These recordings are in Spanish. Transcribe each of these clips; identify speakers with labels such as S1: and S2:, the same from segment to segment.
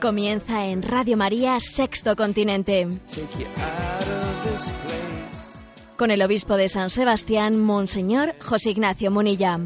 S1: Comienza en Radio María Sexto Continente, con el obispo de San Sebastián, Monseñor José Ignacio Munilla.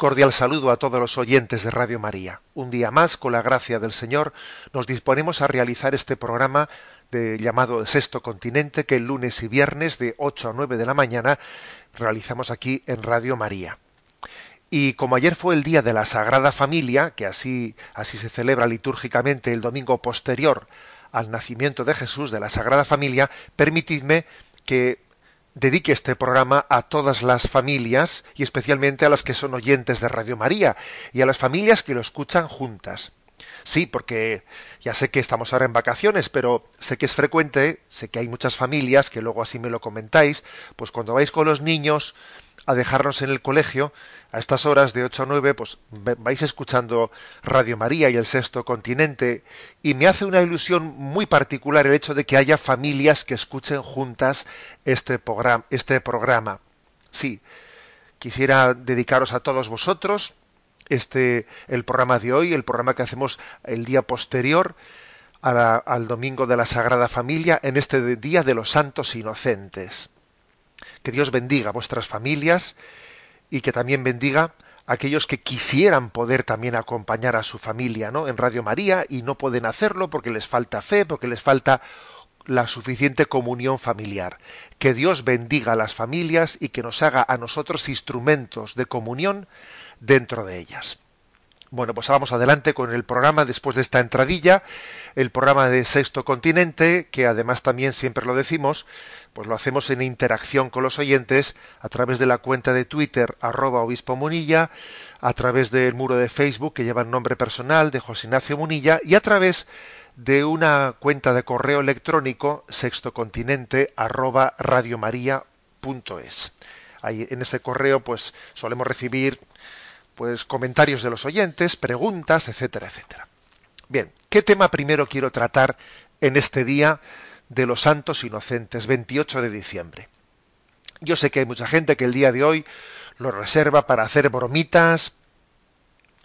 S2: Cordial saludo a todos los oyentes de Radio María. Un día más, con la gracia del Señor, nos disponemos a realizar este programa de, llamado El Sexto Continente, que el lunes y viernes de 8 a 9 de la mañana realizamos aquí en Radio María. Y como ayer fue el día de la Sagrada Familia, que así, así se celebra litúrgicamente el domingo posterior al nacimiento de Jesús de la Sagrada Familia, permitidme que dedique este programa a todas las familias y especialmente a las que son oyentes de Radio María y a las familias que lo escuchan juntas. Sí, porque ya sé que estamos ahora en vacaciones, pero sé que es frecuente, sé que hay muchas familias que luego así me lo comentáis, pues cuando vais con los niños a dejarnos en el colegio, a estas horas de 8 a 9, pues vais escuchando Radio María y el Sexto Continente, y me hace una ilusión muy particular el hecho de que haya familias que escuchen juntas este programa. Este programa. Sí, quisiera dedicaros a todos vosotros este el programa de hoy, el programa que hacemos el día posterior al domingo de la Sagrada Familia, en este día de los santos inocentes. Que Dios bendiga vuestras familias y que también bendiga a aquellos que quisieran poder también acompañar a su familia ¿no? en Radio María y no pueden hacerlo porque les falta fe, porque les falta la suficiente comunión familiar. Que Dios bendiga a las familias y que nos haga a nosotros instrumentos de comunión dentro de ellas. Bueno, pues vamos adelante con el programa después de esta entradilla, el programa de Sexto Continente, que además también siempre lo decimos, pues lo hacemos en interacción con los oyentes a través de la cuenta de Twitter arroba obispo Munilla, a través del muro de Facebook que lleva el nombre personal de José Ignacio Munilla y a través de una cuenta de correo electrónico sextocontinente arroba radiomaria.es. Ahí en ese correo pues solemos recibir pues comentarios de los oyentes, preguntas, etcétera, etcétera. Bien, ¿qué tema primero quiero tratar en este día de los santos inocentes, 28 de diciembre? Yo sé que hay mucha gente que el día de hoy lo reserva para hacer bromitas.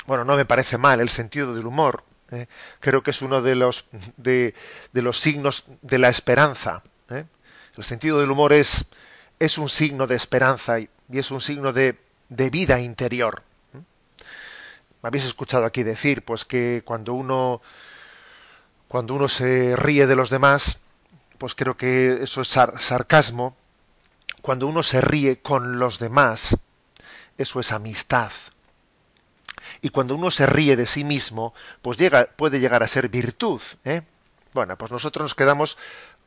S2: Bueno, no me parece mal el sentido del humor. ¿eh? Creo que es uno de los de, de los signos de la esperanza. ¿eh? El sentido del humor es es un signo de esperanza y, y es un signo de, de vida interior. ¿eh? Me habéis escuchado aquí decir, pues que cuando uno cuando uno se ríe de los demás, pues creo que eso es sar- sarcasmo. Cuando uno se ríe con los demás, eso es amistad. Y cuando uno se ríe de sí mismo, pues llega, puede llegar a ser virtud. ¿eh? Bueno, pues nosotros nos quedamos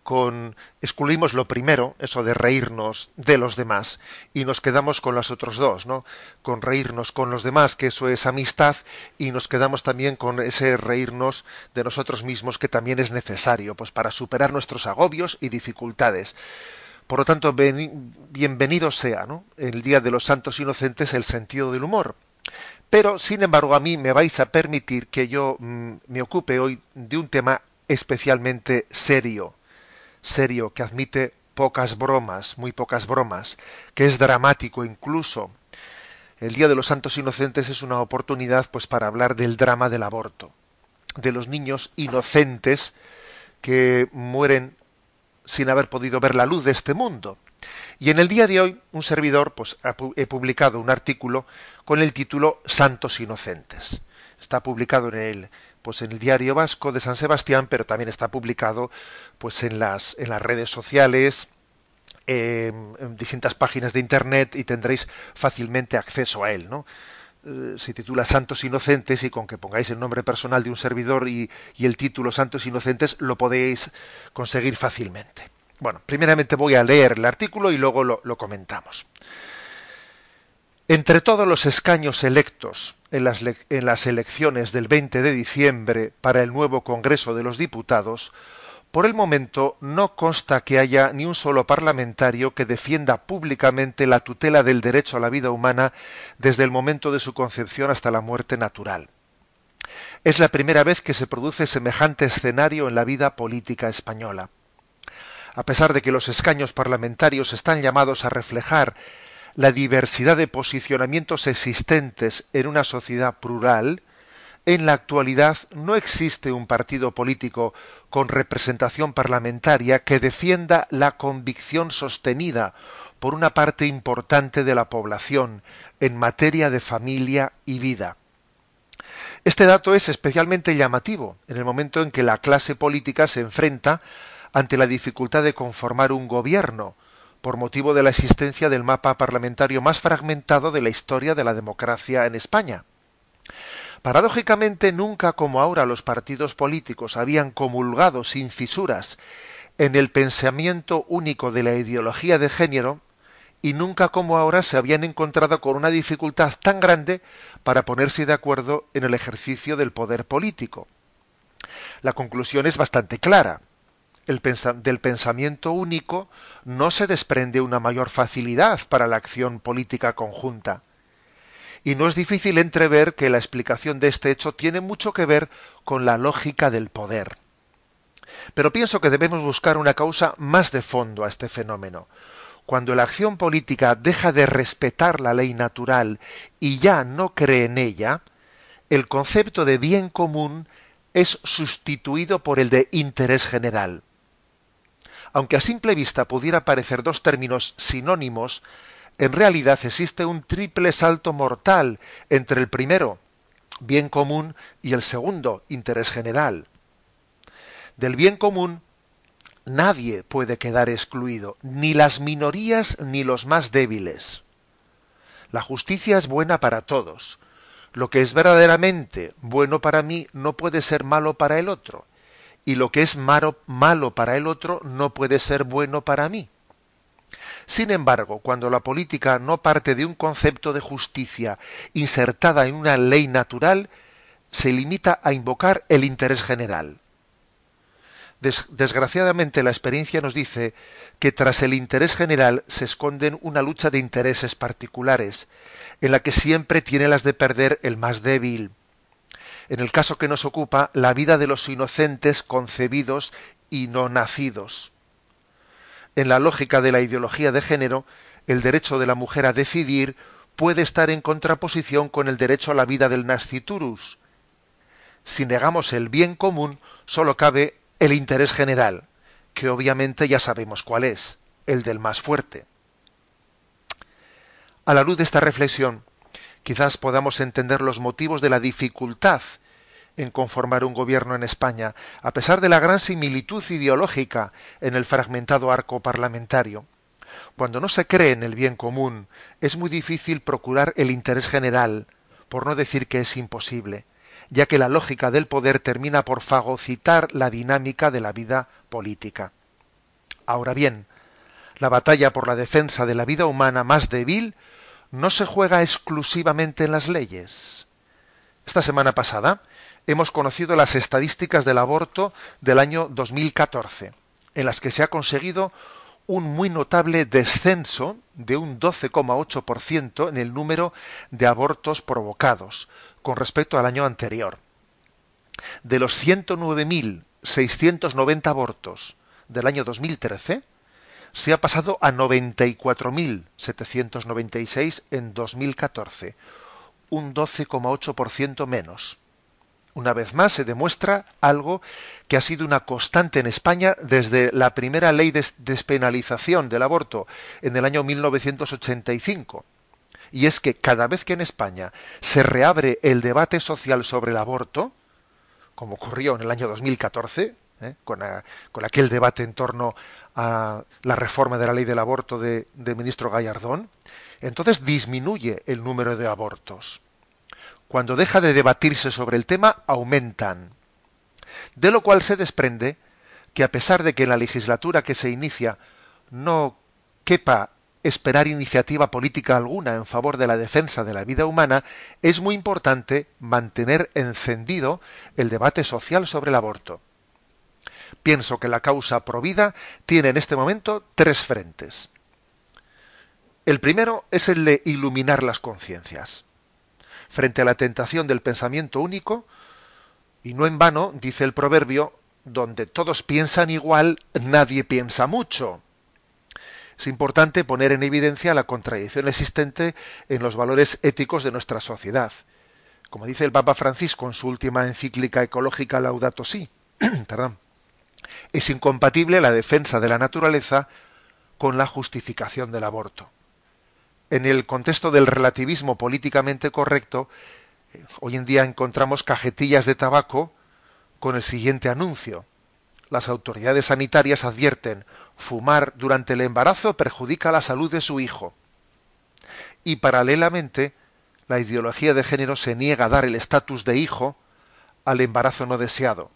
S2: con, excluimos lo primero, eso de reírnos de los demás, y nos quedamos con los otros dos, ¿no? Con reírnos con los demás, que eso es amistad, y nos quedamos también con ese reírnos de nosotros mismos, que también es necesario, pues para superar nuestros agobios y dificultades. Por lo tanto, bienvenido sea, ¿no? El Día de los Santos Inocentes, el sentido del humor. Pero, sin embargo, a mí me vais a permitir que yo mm, me ocupe hoy de un tema especialmente serio, serio, que admite pocas bromas, muy pocas bromas, que es dramático incluso. El Día de los Santos Inocentes es una oportunidad pues para hablar del drama del aborto, de los niños inocentes que mueren sin haber podido ver la luz de este mundo. Y en el día de hoy, un servidor, pues he publicado un artículo con el título Santos Inocentes. Está publicado en el, pues en el diario vasco de San Sebastián, pero también está publicado, pues en las, en las redes sociales, eh, en distintas páginas de internet y tendréis fácilmente acceso a él, ¿no? eh, se titula Santos Inocentes y con que pongáis el nombre personal de un servidor y, el título Santos Inocentes lo podéis conseguir fácilmente. Bueno, primeramente voy a leer el artículo y luego lo, comentamos. Entre todos los escaños electos en las, elecciones del 20 de diciembre para el nuevo Congreso de los Diputados, por el momento no consta que haya ni un solo parlamentario que defienda públicamente la tutela del derecho a la vida humana desde el momento de su concepción hasta la muerte natural. Es la primera vez que se produce semejante escenario en la vida política española. A pesar de que los escaños parlamentarios están llamados a reflejar la diversidad de posicionamientos existentes en una sociedad plural, en la actualidad no existe un partido político con representación parlamentaria que defienda la convicción sostenida por una parte importante de la población en materia de familia y vida. Este dato es especialmente llamativo en el momento en que la clase política se enfrenta ante la dificultad de conformar un gobierno, por motivo de la existencia del mapa parlamentario más fragmentado de la historia de la democracia en España. Paradójicamente, nunca como ahora los partidos políticos habían comulgado sin fisuras en el pensamiento único de la ideología de género, y nunca como ahora se habían encontrado con una dificultad tan grande para ponerse de acuerdo en el ejercicio del poder político. La conclusión es bastante clara. Del pensamiento único no se desprende una mayor facilidad para la acción política conjunta y no es difícil entrever que la explicación de este hecho tiene mucho que ver con la lógica del poder. Pero pienso que debemos buscar una causa más de fondo a este fenómeno. Cuando la acción política deja de respetar la ley natural y ya no cree en ella, el concepto de bien común es sustituido por el de interés general. Aunque a simple vista pudiera parecer dos términos sinónimos, en realidad existe un triple salto mortal entre el primero, bien común, y el segundo, interés general. Del bien común nadie puede quedar excluido, ni las minorías ni los más débiles. La justicia es buena para todos. Lo que es verdaderamente bueno para mí no puede ser malo para el otro, y lo que es malo, para el otro no puede ser bueno para mí. Sin embargo, cuando la política no parte de un concepto de justicia insertada en una ley natural, se limita a invocar el interés general. desgraciadamente la experiencia nos dice que tras el interés general se esconden una lucha de intereses particulares, en la que siempre tiene las de perder el más débil. En el caso que nos ocupa, la vida de los inocentes concebidos y no nacidos en la lógica de la ideología de género, el derecho de la mujer a decidir puede estar en contraposición con el derecho a la vida del nasciturus. Si negamos el bien común, solo cabe el interés general, que obviamente ya sabemos cuál es, el del más fuerte. A la luz de esta reflexión, quizás podamos entender los motivos de la dificultad en conformar un gobierno en España, a pesar de la gran similitud ideológica en el fragmentado arco parlamentario. Cuando no se cree en el bien común, es muy difícil procurar el interés general, por no decir que es imposible, ya que la lógica del poder termina por fagocitar la dinámica de la vida política. Ahora bien, la batalla por la defensa de la vida humana más débil no se juega exclusivamente en las leyes. Esta semana pasada hemos conocido las estadísticas del aborto del año 2014, en las que se ha conseguido un muy notable descenso de un 12,8% en el número de abortos provocados con respecto al año anterior. De los 109.690 abortos del año 2013, se ha pasado a 94.796 en 2014, un 12,8% menos. Una vez más se demuestra algo que ha sido una constante en España desde la primera ley de despenalización del aborto en el año 1985. Y es que cada vez que en España se reabre el debate social sobre el aborto, como ocurrió en el año 2014, ¿eh? con, aquel debate en torno a la reforma de la ley del aborto del ministro Gallardón, entonces disminuye el número de abortos. cuando deja de debatirse sobre el tema, aumentan. De lo cual se desprende que a pesar de que en la legislatura que se inicia no quepa esperar iniciativa política alguna en favor de la defensa de la vida humana, es muy importante mantener encendido el debate social sobre el aborto. Pienso que la causa provida tiene en este momento tres frentes. El primero es el de iluminar las conciencias. Frente a la tentación del pensamiento único, y no en vano, dice el proverbio, donde todos piensan igual, nadie piensa mucho. Es importante poner en evidencia la contradicción existente en los valores éticos de nuestra sociedad. Como dice el Papa Francisco en su última encíclica ecológica Laudato Si, perdón, es incompatible la defensa de la naturaleza con la justificación del aborto. En el contexto del relativismo políticamente correcto, hoy en día encontramos cajetillas de tabaco con el siguiente anuncio. Las autoridades sanitarias advierten, fumar durante el embarazo perjudica la salud de su hijo. Y paralelamente, la ideología de género se niega a dar el estatus de hijo al embarazo no deseado.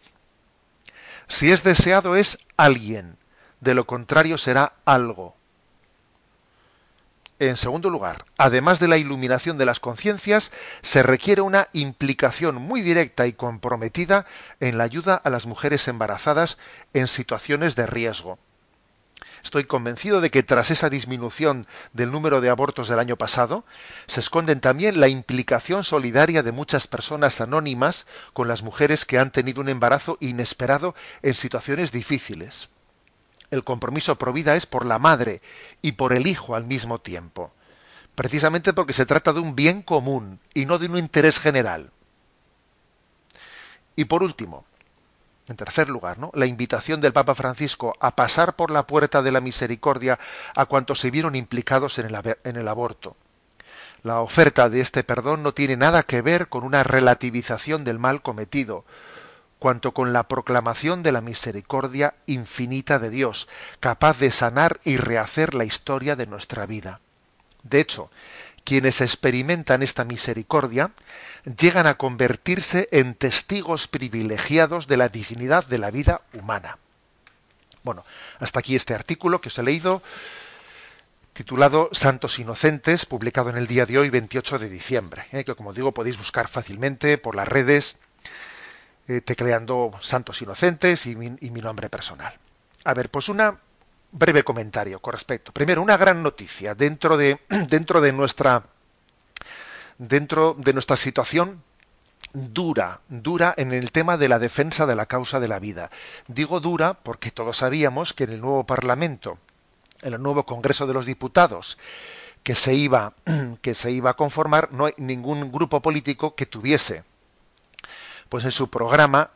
S2: Si es deseado es alguien, de lo contrario será algo. En segundo lugar, además de la iluminación de las conciencias, se requiere una implicación muy directa y comprometida en la ayuda a las mujeres embarazadas en situaciones de riesgo. Estoy convencido de que tras esa disminución del número de abortos del año pasado, se esconden también la implicación solidaria de muchas personas anónimas con las mujeres que han tenido un embarazo inesperado en situaciones difíciles. El compromiso pro vida es por la madre y por el hijo al mismo tiempo, precisamente porque se trata de un bien común y no de un interés general. Y por último, en tercer lugar, ¿no? la invitación del Papa Francisco a pasar por la puerta de la misericordia a cuantos se vieron implicados en el, en el aborto. La oferta de este perdón no tiene nada que ver con una relativización del mal cometido, cuanto con la proclamación de la misericordia infinita de Dios, capaz de sanar y rehacer la historia de nuestra vida. De hecho, quienes experimentan esta misericordia llegan a convertirse en testigos privilegiados de la dignidad de la vida humana. Bueno, hasta aquí este artículo que os he leído, titulado Santos Inocentes, publicado en el día de hoy, 28 de diciembre, ¿eh? que como digo podéis buscar fácilmente por las redes, eh, tecleando Santos Inocentes y mi, y mi nombre personal. A ver, pues una breve comentario con respecto. Primero, una gran noticia dentro de, dentro de nuestra dentro de nuestra situación dura, dura en el tema de la defensa de la causa de la vida. Digo dura porque todos sabíamos que en el nuevo Parlamento, en el nuevo Congreso de los Diputados, que se iba, que se iba a conformar, no hay ningún grupo político que tuviese, pues en su programa,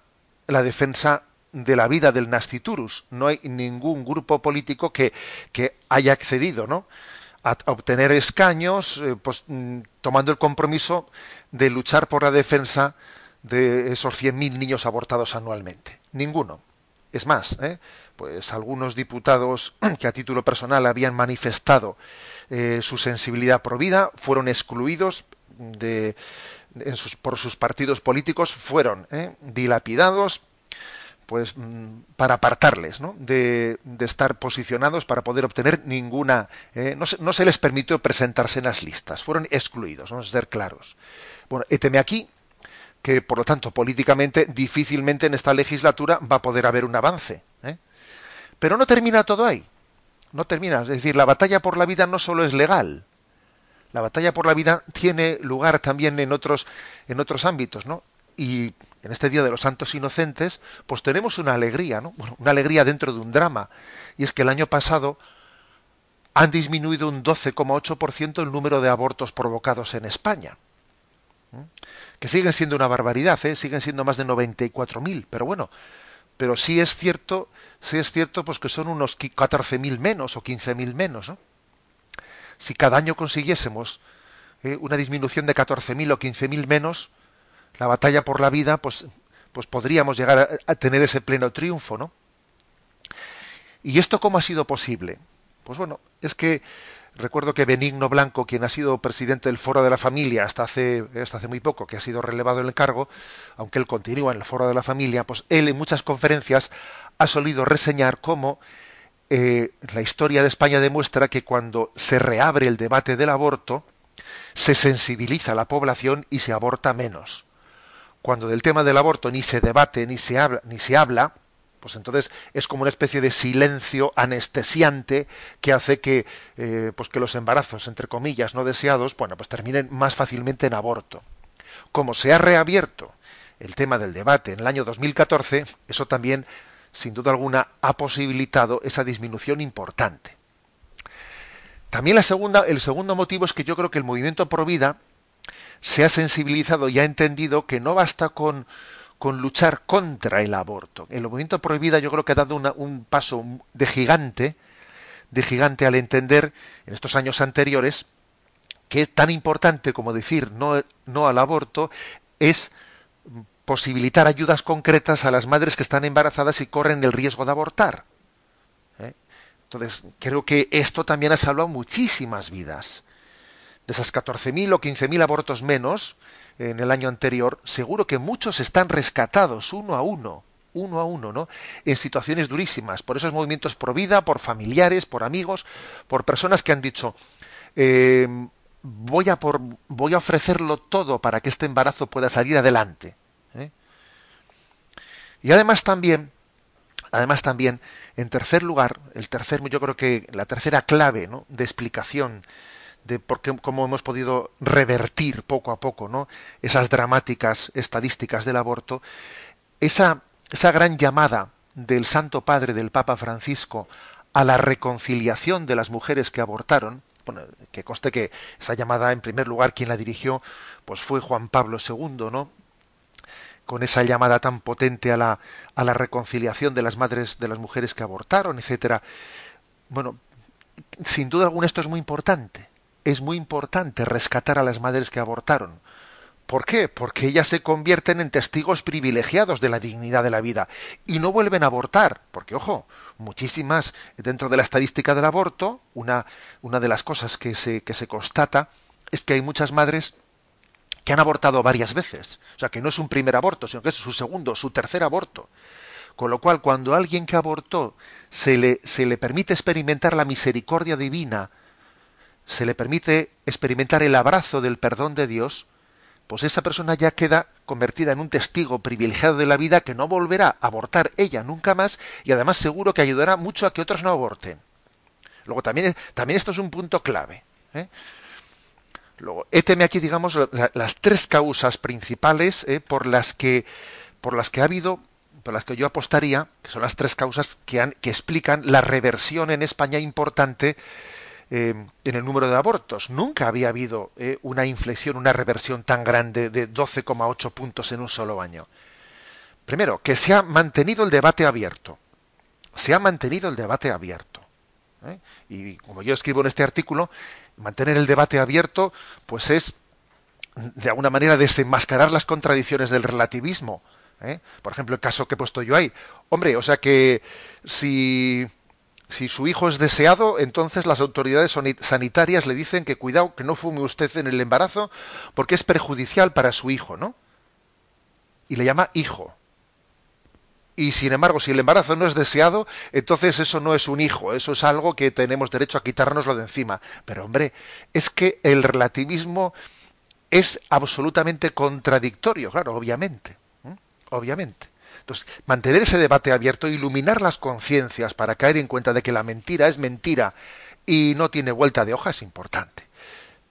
S2: la defensa de la vida del nasciturus. No hay ningún grupo político que, que haya accedido, ¿no? a obtener escaños, eh, pues, mm, tomando el compromiso de luchar por la defensa de esos 100.000 niños abortados anualmente. Ninguno. Es más, ¿eh? pues algunos diputados que a título personal habían manifestado eh, su sensibilidad pro vida fueron excluidos de, por sus partidos políticos, fueron dilapidados, pues mm, para apartarles ¿no? de, estar posicionados para poder obtener ninguna eh, no, se, no, se, les permitió presentarse en las listas fueron excluidos vamos a ser claros bueno éteme aquí que por lo tanto políticamente difícilmente en esta legislatura va a poder haber un avance ¿eh? pero no termina todo ahí no termina es decir la batalla por la vida no solo es legal la batalla por la vida tiene lugar también en otros en otros ámbitos no y en este Día de los Santos Inocentes, pues tenemos una alegría, ¿no? una alegría dentro de un drama. Y es que el año pasado han disminuido un 12,8% el número de abortos provocados en España. Que siguen siendo una barbaridad, ¿eh? siguen siendo más de 94.000, pero bueno, pero sí es cierto, sí es cierto pues que son unos 14.000 menos o 15.000 menos, ¿no? Si cada año consiguiésemos ¿eh? una disminución de 14.000 o 15.000 menos, la batalla por la vida, pues, pues podríamos llegar a, tener ese pleno triunfo, ¿no? ¿Y esto cómo ha sido posible? Pues bueno, es que recuerdo que Benigno Blanco, quien ha sido presidente del Foro de la Familia hasta hace, hasta hace muy poco, que ha sido relevado en el cargo, aunque él continúa en el Foro de la Familia, pues él en muchas conferencias ha solido reseñar cómo eh, la historia de España demuestra que cuando se reabre el debate del aborto, se sensibiliza a la población y se aborta menos. Cuando del tema del aborto ni se debate ni se habla, pues entonces es como una especie de silencio anestesiante que hace que, eh, pues que los embarazos, entre comillas, no deseados, bueno, pues terminen más fácilmente en aborto. Como se ha reabierto el tema del debate en el año 2014, eso también, sin duda alguna, ha posibilitado esa disminución importante. También la segunda, el segundo motivo es que yo creo que el movimiento pro vida se ha sensibilizado y ha entendido que no basta con con luchar contra el aborto. El movimiento prohibida yo creo que ha dado un paso de gigante, de gigante al entender en estos años anteriores que es tan importante como decir no, no al aborto es posibilitar ayudas concretas a las madres que están embarazadas y corren el riesgo de abortar. ¿eh? Entonces, creo que esto también ha salvado muchísimas vidas. De esas 14.000 o 15.000 abortos menos, en el año anterior, seguro que muchos están rescatados uno a uno, uno a uno, ¿no? En situaciones durísimas, por esos movimientos por vida, por familiares, por amigos, por personas que han dicho, eh, voy, a voy a ofrecerlo todo para que este embarazo pueda salir adelante. ¿eh? Y además también, además también, en tercer lugar, el tercer, yo creo que la tercera clave ¿no? de explicación de por qué, cómo hemos podido revertir poco a poco ¿no? esas dramáticas estadísticas del aborto, esa, esa gran llamada del Santo Padre, del Papa Francisco, a la reconciliación de las mujeres que abortaron, bueno, que conste que esa llamada, en primer lugar, quien la dirigió, pues fue Juan Pablo II, ¿no? con esa llamada tan potente a la, a la reconciliación de las madres, de las mujeres que abortaron, etcétera. Bueno, sin duda alguna esto es muy importante es muy importante rescatar a las madres que abortaron. ¿Por qué? Porque ellas se convierten en testigos privilegiados de la dignidad de la vida y no vuelven a abortar. Porque, ojo, muchísimas, dentro de la estadística del aborto, una, una de las cosas que se, que se constata es que hay muchas madres que han abortado varias veces. O sea, que no es un primer aborto, sino que es su segundo, su tercer aborto. Con lo cual, cuando a alguien que abortó se le, se le permite experimentar la misericordia divina, se le permite experimentar el abrazo del perdón de Dios, pues esa persona ya queda convertida en un testigo privilegiado de la vida que no volverá a abortar ella nunca más y además seguro que ayudará mucho a que otros no aborten. Luego también, también esto es un punto clave. ¿eh? Luego, éteme aquí, digamos, las tres causas principales ¿eh? por las que por las que ha habido, por las que yo apostaría, que son las tres causas que, han, que explican la reversión en España importante eh, en el número de abortos. Nunca había habido eh, una inflexión, una reversión tan grande de 12,8 puntos en un solo año. Primero, que se ha mantenido el debate abierto. Se ha mantenido el debate abierto. ¿eh? Y como yo escribo en este artículo, mantener el debate abierto, pues es de alguna manera desenmascarar las contradicciones del relativismo. Por ejemplo, el caso que he puesto yo ahí. Hombre, o sea que si si su hijo es deseado, entonces las autoridades sanitarias le dicen que cuidado, que no fume usted en el embarazo porque es perjudicial para su hijo, ¿no? Y le llama hijo. Y sin embargo, si el embarazo no es deseado, entonces eso no es un hijo, eso es algo que tenemos derecho a quitárnoslo de encima. Pero hombre, es que el relativismo es absolutamente contradictorio, claro, obviamente. Obviamente. Entonces, mantener ese debate abierto, iluminar las conciencias para caer en cuenta de que la mentira es mentira y no tiene vuelta de hoja es importante.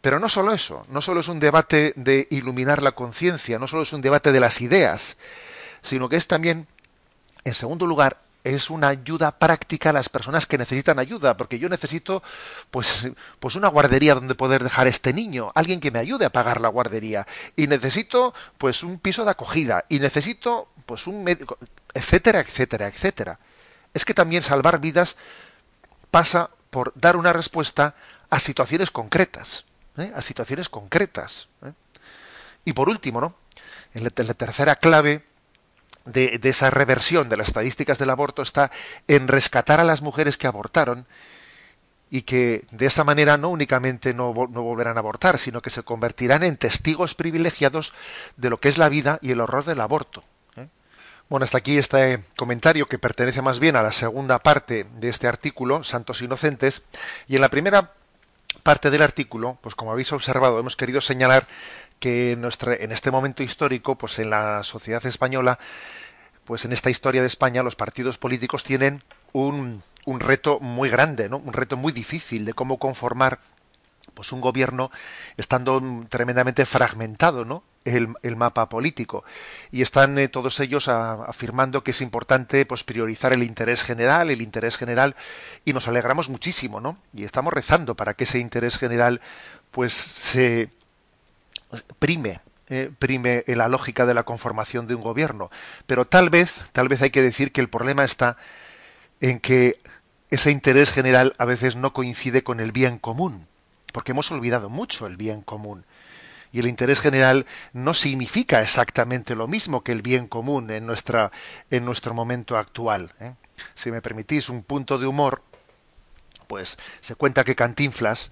S2: Pero no solo eso, no solo es un debate de iluminar la conciencia, no solo es un debate de las ideas, sino que es también, en segundo lugar, es una ayuda práctica a las personas que necesitan ayuda, porque yo necesito pues, pues una guardería donde poder dejar este niño, alguien que me ayude a pagar la guardería, y necesito pues un piso de acogida, y necesito pues un médico, etcétera, etcétera, etcétera. Es que también salvar vidas pasa por dar una respuesta a situaciones concretas, ¿eh? a situaciones concretas. ¿eh? Y por último, ¿no? En la tercera clave de, esa reversión de las estadísticas del aborto está en rescatar a las mujeres que abortaron y que de esa manera no únicamente no, volverán a abortar, sino que se convertirán en testigos privilegiados de lo que es la vida y el horror del aborto. ¿eh? Bueno, hasta aquí este comentario que pertenece más bien a la segunda parte de este artículo, Santos Inocentes, y en la primera parte del artículo, pues como habéis observado, hemos querido señalar que en, este momento histórico, pues en la sociedad española, pues en esta historia de España, los partidos políticos tienen un, un reto muy grande, ¿no? un reto muy difícil de cómo conformar pues un gobierno estando tremendamente fragmentado ¿no? el, el mapa político y están eh, todos ellos afirmando que es importante pues priorizar el interés general el interés general y nos alegramos muchísimo no y estamos rezando para que ese interés general pues se prime eh, prime en la lógica de la conformación de un gobierno pero tal vez tal vez hay que decir que el problema está en que ese interés general a veces no coincide con el bien común, porque hemos olvidado mucho el bien común. Y el interés general no significa exactamente lo mismo que el bien común en, nuestra, en nuestro momento actual. ¿eh? Si me permitís un punto de humor, pues se cuenta que Cantinflas,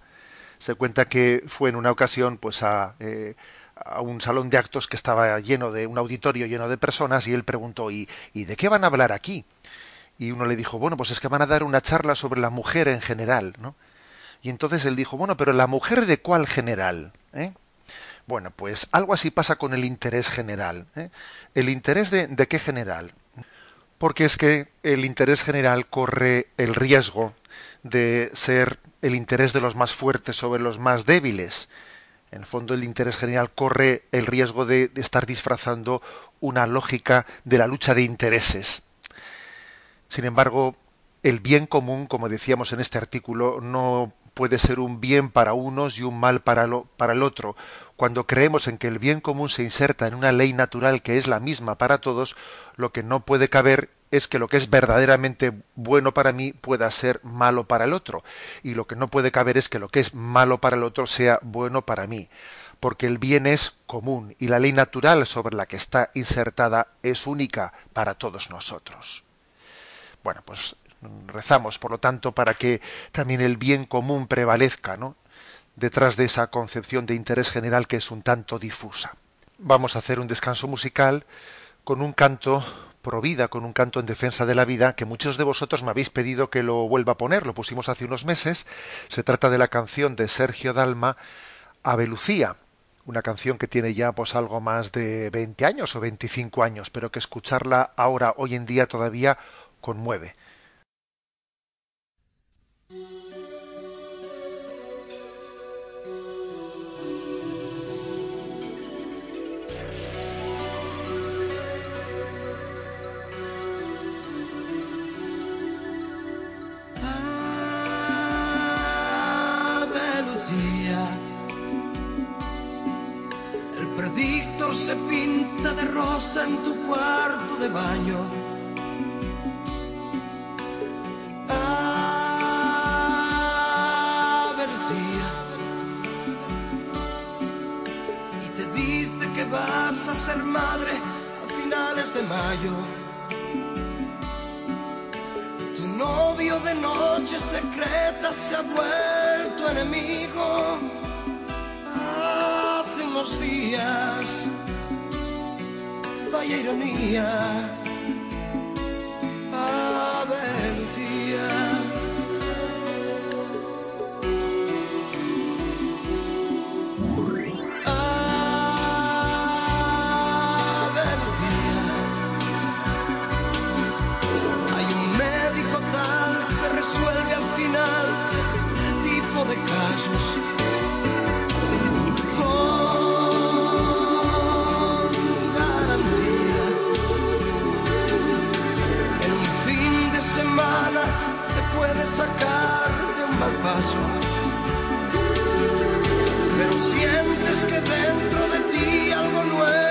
S2: se cuenta que fue en una ocasión pues a, eh, a un salón de actos que estaba lleno de un auditorio lleno de personas y él preguntó ¿y, ¿y de qué van a hablar aquí? y uno le dijo, bueno, pues es que van a dar una charla sobre la mujer en general, ¿no? Y entonces él dijo, bueno, pero la mujer de cuál general, ¿Eh? Bueno, pues algo así pasa con el interés general. ¿eh? ¿El interés de, de qué general? Porque es que el interés general corre el riesgo de ser el interés de los más fuertes sobre los más débiles. En el fondo, el interés general corre el riesgo de, de estar disfrazando una lógica de la lucha de intereses. Sin embargo, el bien común, como decíamos en este artículo, no puede ser un bien para unos y un mal para, lo, para el otro. Cuando creemos en que el bien común se inserta en una ley natural que es la misma para todos, lo que no puede caber es que lo que es verdaderamente bueno para mí pueda ser malo para el otro. Y lo que no puede caber es que lo que es malo para el otro sea bueno para mí. Porque el bien es común y la ley natural sobre la que está insertada es única para todos nosotros. Bueno, pues rezamos, por lo tanto, para que también el bien común prevalezca, ¿no? detrás de esa concepción de interés general que es un tanto difusa. Vamos a hacer un descanso musical con un canto pro vida, con un canto en defensa de la vida, que muchos de vosotros me habéis pedido que lo vuelva a poner, lo pusimos hace unos meses. Se trata de la canción de Sergio Dalma, Ave Lucía, una canción que tiene ya pues algo más de 20 años o 25 años, pero que escucharla ahora, hoy en día todavía conmueve.
S3: De baño vas a ser madre a finales de mayo. Tu novio de noche secreta se ha vuelto enemigo. Hace unos días, vaya ironía, que dentro de ti algo nuevo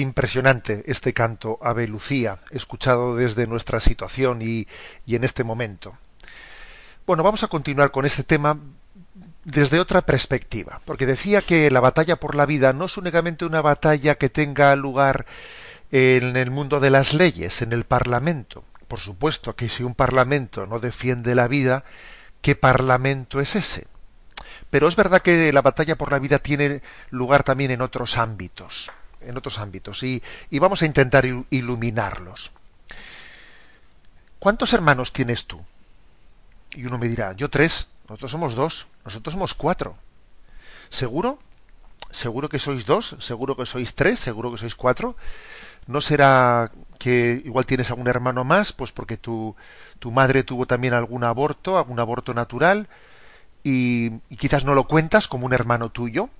S2: Impresionante este canto Ave Lucía, escuchado desde nuestra situación y, y en este momento. Bueno, vamos a continuar con este tema desde otra perspectiva, porque decía que la batalla por la vida no es únicamente una batalla que tenga lugar en el mundo de las leyes, en el Parlamento. Por supuesto que si un Parlamento no defiende la vida, ¿qué Parlamento es ese? Pero es verdad que la batalla por la vida tiene lugar también en otros ámbitos en otros ámbitos y, vamos a intentar iluminarlos. ¿Cuántos hermanos tienes tú? Y uno me dirá, yo tres, nosotros somos dos, nosotros somos cuatro. ¿Seguro? ¿Seguro que sois dos? ¿Seguro que sois tres? ¿Seguro que sois cuatro? ¿No será que igual tienes algún hermano más? Pues porque tu, tu madre tuvo también algún aborto, algún aborto natural, y quizás no lo cuentas como un hermano tuyo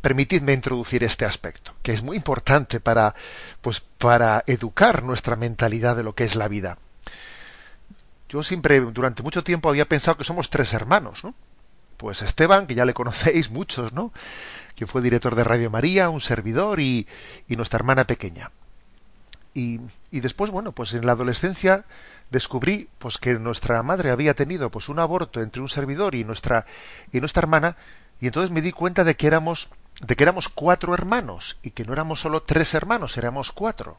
S2: permitidme introducir este aspecto, que es muy importante para, pues, para educar nuestra mentalidad de lo que es la vida. Yo siempre, durante mucho tiempo, había pensado que somos tres hermanos, ¿no? Pues Esteban, que ya le conocéis muchos, ¿no? Que fue director de Radio María, un servidor y, y nuestra hermana pequeña. Y, y, después, bueno, pues en la adolescencia descubrí pues que nuestra madre había tenido pues un aborto entre un servidor y nuestra y nuestra hermana y entonces me di cuenta de que éramos de que éramos cuatro hermanos y que no éramos solo tres hermanos, éramos cuatro.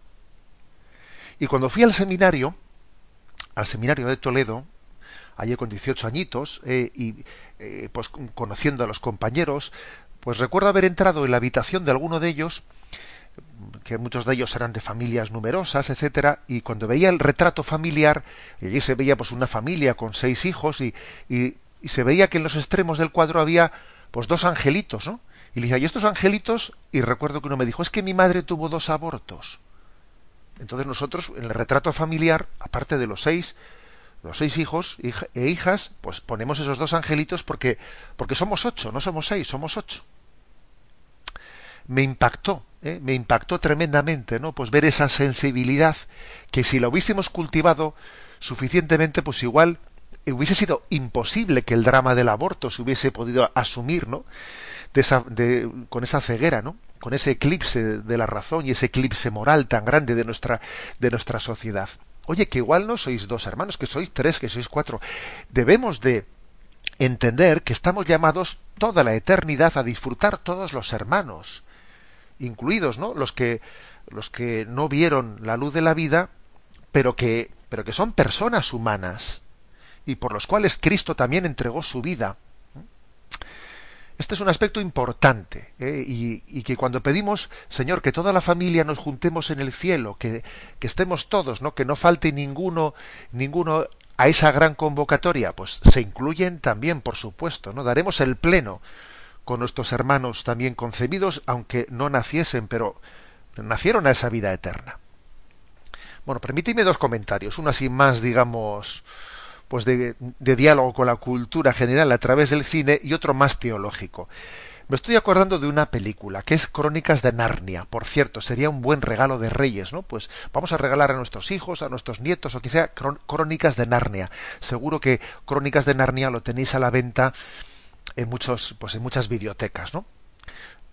S2: Y cuando fui al seminario, al seminario de Toledo, allí con 18 añitos, eh, y eh, pues conociendo a los compañeros, pues recuerdo haber entrado en la habitación de alguno de ellos, que muchos de ellos eran de familias numerosas, etcétera, y cuando veía el retrato familiar, y allí se veía pues una familia con seis hijos, y, y, y se veía que en los extremos del cuadro había pues dos angelitos, ¿no? Y le dije, ¿y estos angelitos? Y recuerdo que uno me dijo, es que mi madre tuvo dos abortos. Entonces nosotros, en el retrato familiar, aparte de los seis, los seis hijos e hijas, pues ponemos esos dos angelitos porque, porque somos ocho, no somos seis, somos ocho. Me impactó, ¿eh? me impactó tremendamente, ¿no? Pues ver esa sensibilidad que si la hubiésemos cultivado suficientemente, pues igual hubiese sido imposible que el drama del aborto se hubiese podido asumir, ¿no? con esa ceguera, ¿no? Con ese eclipse de la razón y ese eclipse moral tan grande de nuestra, de nuestra sociedad. Oye, que igual no sois dos hermanos, que sois tres, que sois cuatro. Debemos de entender que estamos llamados toda la eternidad a disfrutar todos los hermanos, incluidos, ¿no? Los que los que no vieron la luz de la vida, pero que pero que son personas humanas y por los cuales Cristo también entregó su vida. Este es un aspecto importante ¿eh? y, que cuando pedimos, Señor, que toda la familia nos juntemos en el cielo, que, que, estemos todos, ¿no? que no falte ninguno, ninguno a esa gran convocatoria, pues se incluyen también, por supuesto, ¿no? Daremos el pleno con nuestros hermanos también concebidos, aunque no naciesen, pero nacieron a esa vida eterna. Bueno, permíteme dos comentarios, uno así más, digamos, pues de, diálogo con la cultura general a través del cine y otro más teológico. Me estoy acordando de una película que es Crónicas de Narnia. Por cierto, sería un buen regalo de Reyes, ¿no? Pues vamos a regalar a nuestros hijos, a nuestros nietos o quizá Crónicas de Narnia. Seguro que Crónicas de Narnia lo tenéis a la venta en muchos, pues en muchas bibliotecas, ¿no?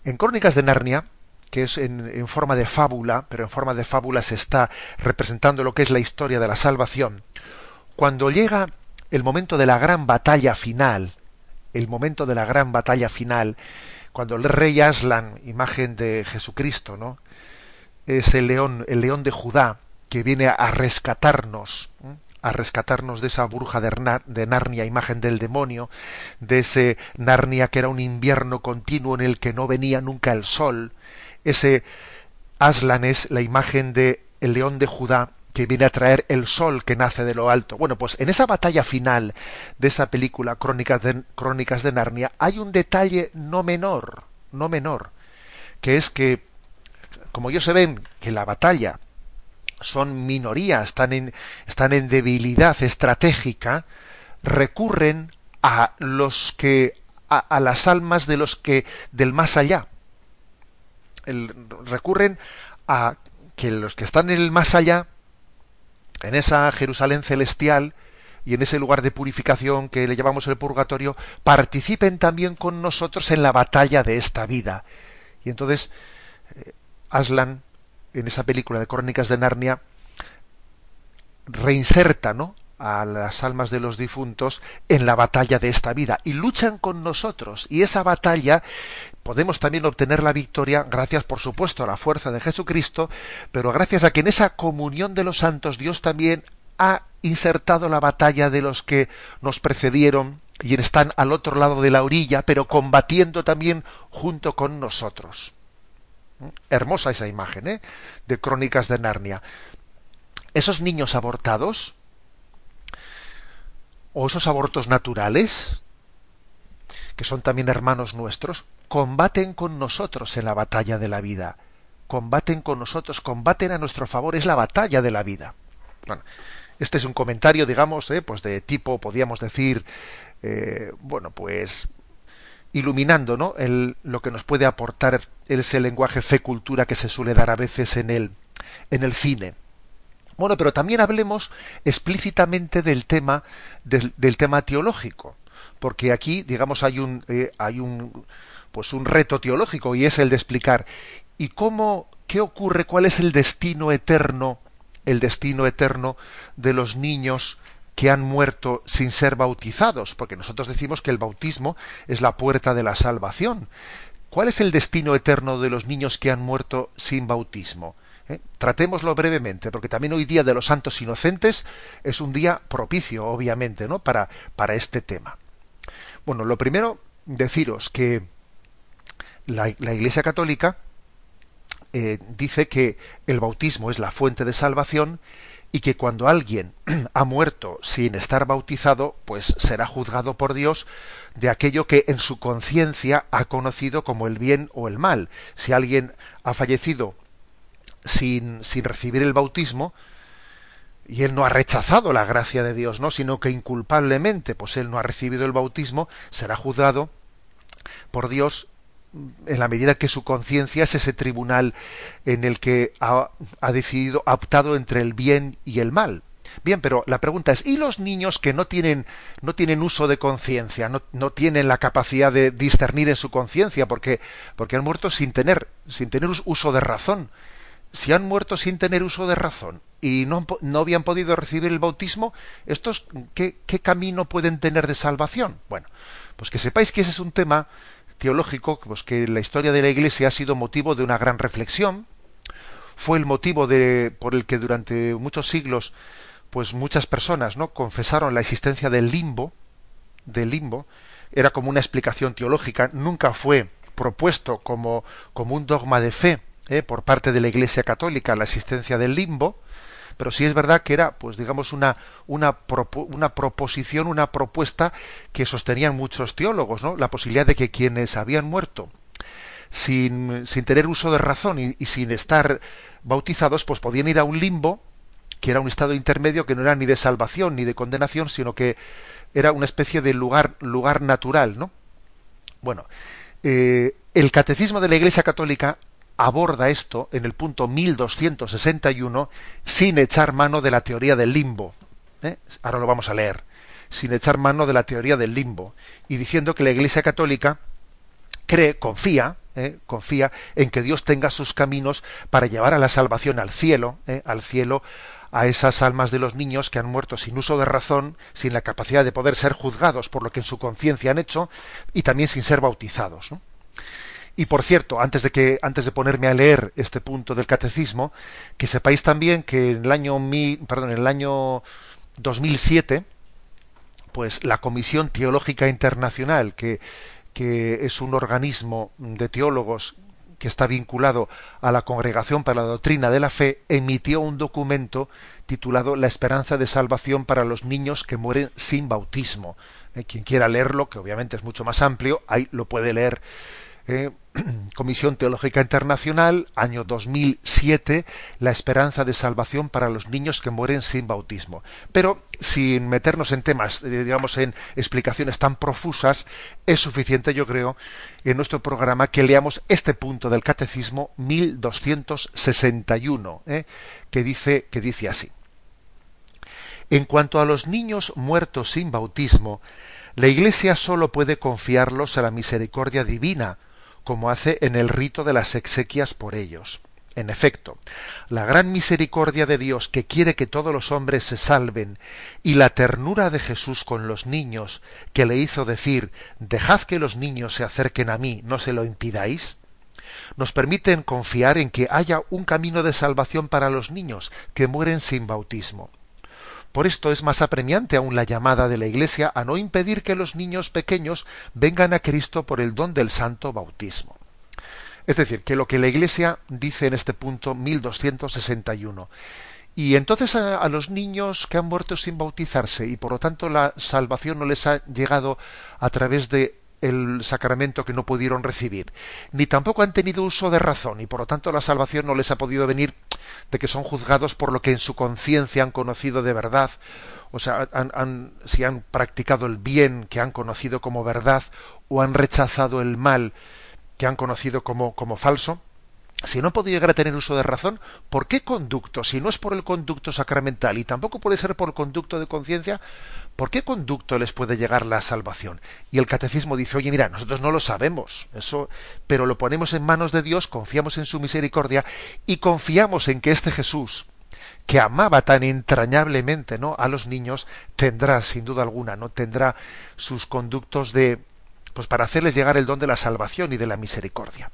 S2: En Crónicas de Narnia, que es en, en forma de fábula, pero en forma de fábula se está representando lo que es la historia de la salvación cuando llega el momento de la gran batalla final, el momento de la gran batalla final, cuando el rey Aslan, imagen de Jesucristo, ¿no? Es el león, el león de Judá, que viene a rescatarnos, a rescatarnos de esa bruja de, Narnia, imagen del demonio, de ese Narnia que era un invierno continuo en el que no venía nunca el sol, ese Aslan es la imagen de el león de Judá que viene a traer el sol que nace de lo alto. Bueno, pues en esa batalla final de esa película Crónicas de, Crónicas de Narnia hay un detalle no menor, no menor, que es que, como ellos se ven que la batalla son minorías, están en, están en debilidad estratégica, recurren a los que a, las almas de los que del más allá. recurren a que los que están en el más allá en esa Jerusalén celestial y en ese lugar de purificación que le llamamos el purgatorio, participen también con nosotros en la batalla de esta vida. Y entonces eh, Aslan, en esa película de Crónicas de Narnia, reinserta ¿no? a las almas de los difuntos en la batalla de esta vida y luchan con nosotros. Y esa batalla podemos también obtener la victoria gracias, por supuesto, a la fuerza de Jesucristo, pero gracias a que en esa comunión de los santos Dios también ha insertado la batalla de los que nos precedieron y están al otro lado de la orilla, pero combatiendo también junto con nosotros. ¿Mm? Hermosa esa imagen, ¿eh? De Crónicas de Narnia. Esos niños abortados, o esos abortos naturales, que son también hermanos nuestros, combaten con nosotros en la batalla de la vida. Combaten con nosotros, combaten a nuestro favor, es la batalla de la vida. Bueno, este es un comentario, digamos, eh, pues de tipo, podríamos decir, eh, bueno, pues iluminando, ¿no? El, lo que nos puede aportar ese lenguaje fe cultura que se suele dar a veces en el, en el cine. Bueno, pero también hablemos explícitamente del tema del, tema teológico, porque aquí, digamos, hay un eh, hay un pues un reto teológico y es el de explicar y cómo qué ocurre, cuál es el destino eterno, el destino eterno de los niños que han muerto sin ser bautizados, porque nosotros decimos que el bautismo es la puerta de la salvación. ¿Cuál es el destino eterno de los niños que han muerto sin bautismo? ¿eh? Tratémoslo brevemente, porque también hoy día de los santos inocentes es un día propicio, obviamente, ¿no? para, para este tema. Bueno, lo primero, deciros que la, Iglesia Católica eh, dice que el bautismo es la fuente de salvación y que cuando alguien ha muerto sin estar bautizado, pues será juzgado por Dios de aquello que en su conciencia ha conocido como el bien o el mal. Si alguien ha fallecido sin, sin recibir el bautismo, y él no ha rechazado la gracia de Dios, ¿no? sino que inculpablemente, pues él no ha recibido el bautismo, será juzgado por Dios en la medida que su conciencia es ese tribunal en el que ha, ha, decidido, ha optado entre el bien y el mal. Bien, pero la pregunta es, ¿y los niños que no tienen, no tienen uso de conciencia, no, no, tienen la capacidad de discernir en su conciencia, porque, porque han muerto sin tener, sin tener uso de razón? si han muerto sin tener uso de razón y no, no habían podido recibir el bautismo, ¿estos qué, qué, camino pueden tener de salvación? Bueno, pues que sepáis que ese es un tema teológico pues que la historia de la Iglesia ha sido motivo de una gran reflexión, fue el motivo de, por el que durante muchos siglos pues muchas personas no confesaron la existencia del limbo, del limbo, era como una explicación teológica, nunca fue propuesto como, como un dogma de fe, ¿eh? por parte de la Iglesia Católica la existencia del limbo, pero sí es verdad que era, pues digamos, una, una, una proposición, una propuesta que sostenían muchos teólogos, ¿no? La posibilidad de que quienes habían muerto sin, sin tener uso de razón y, sin estar bautizados, pues podían ir a un limbo, que era un estado intermedio que no era ni de salvación ni de condenación, sino que era una especie de lugar, lugar natural, ¿no? Bueno, eh, el catecismo de la Iglesia Católica aborda esto en el punto 1261 sin echar mano de la teoría del limbo. ¿eh? Ahora lo vamos a leer. Sin echar mano de la teoría del limbo. Y diciendo que la Iglesia Católica cree, confía, ¿eh? confía en que Dios tenga sus caminos para llevar a la salvación al cielo, ¿eh? al cielo a esas almas de los niños que han muerto sin uso de razón, sin la capacidad de poder ser juzgados por lo que en su conciencia han hecho y también sin ser bautizados. Y por cierto, antes de que antes de ponerme a leer este punto del catecismo, que sepáis también que en el año perdón, en el año 2007 pues la Comisión Teológica Internacional, que, que es un organismo de teólogos que está vinculado a la Congregación para la Doctrina de la Fe, emitió un documento titulado La esperanza de salvación para los niños que mueren sin bautismo. Eh, quien quiera leerlo, que obviamente es mucho más amplio, ahí lo puede leer. Eh, Comisión Teológica Internacional, año 2007, la esperanza de salvación para los niños que mueren sin bautismo. Pero sin meternos en temas, eh, digamos, en explicaciones tan profusas, es suficiente, yo creo, en nuestro programa que leamos este punto del Catecismo 1261, ¿eh? que dice que dice así: En cuanto a los niños muertos sin bautismo, la Iglesia sólo puede confiarlos a la misericordia divina como hace en el rito de las exequias por ellos. En efecto, la gran misericordia de Dios que quiere que todos los hombres se salven y la ternura de Jesús con los niños que le hizo decir Dejad que los niños se acerquen a mí, no se lo impidáis, nos permiten confiar en que haya un camino de salvación para los niños que mueren sin bautismo. Por esto es más apremiante aún la llamada de la Iglesia a no impedir que los niños pequeños vengan a Cristo por el don del santo bautismo. Es decir, que lo que la Iglesia dice en este punto 1261. Y entonces a, los niños que han muerto sin bautizarse y por lo tanto la salvación no les ha llegado a través de el sacramento que no pudieron recibir, ni tampoco han tenido uso de razón y por lo tanto la salvación no les ha podido venir de que son juzgados por lo que en su conciencia han conocido de verdad, o sea, han, si han practicado el bien que han conocido como verdad o han rechazado el mal que han conocido como, como falso, si no puede llegar a tener uso de razón, ¿por qué conducto? Si no es por el conducto sacramental y tampoco puede ser por el conducto de conciencia, ¿por qué conducto les puede llegar la salvación? Y el catecismo dice, oye, mira, nosotros no lo sabemos, eso, pero lo ponemos en manos de Dios, confiamos en su misericordia y confiamos en que este Jesús, que amaba tan entrañablemente ¿no? a los niños, tendrá, sin duda alguna, ¿no? tendrá sus conductos de pues para hacerles llegar el don de la salvación y de la misericordia.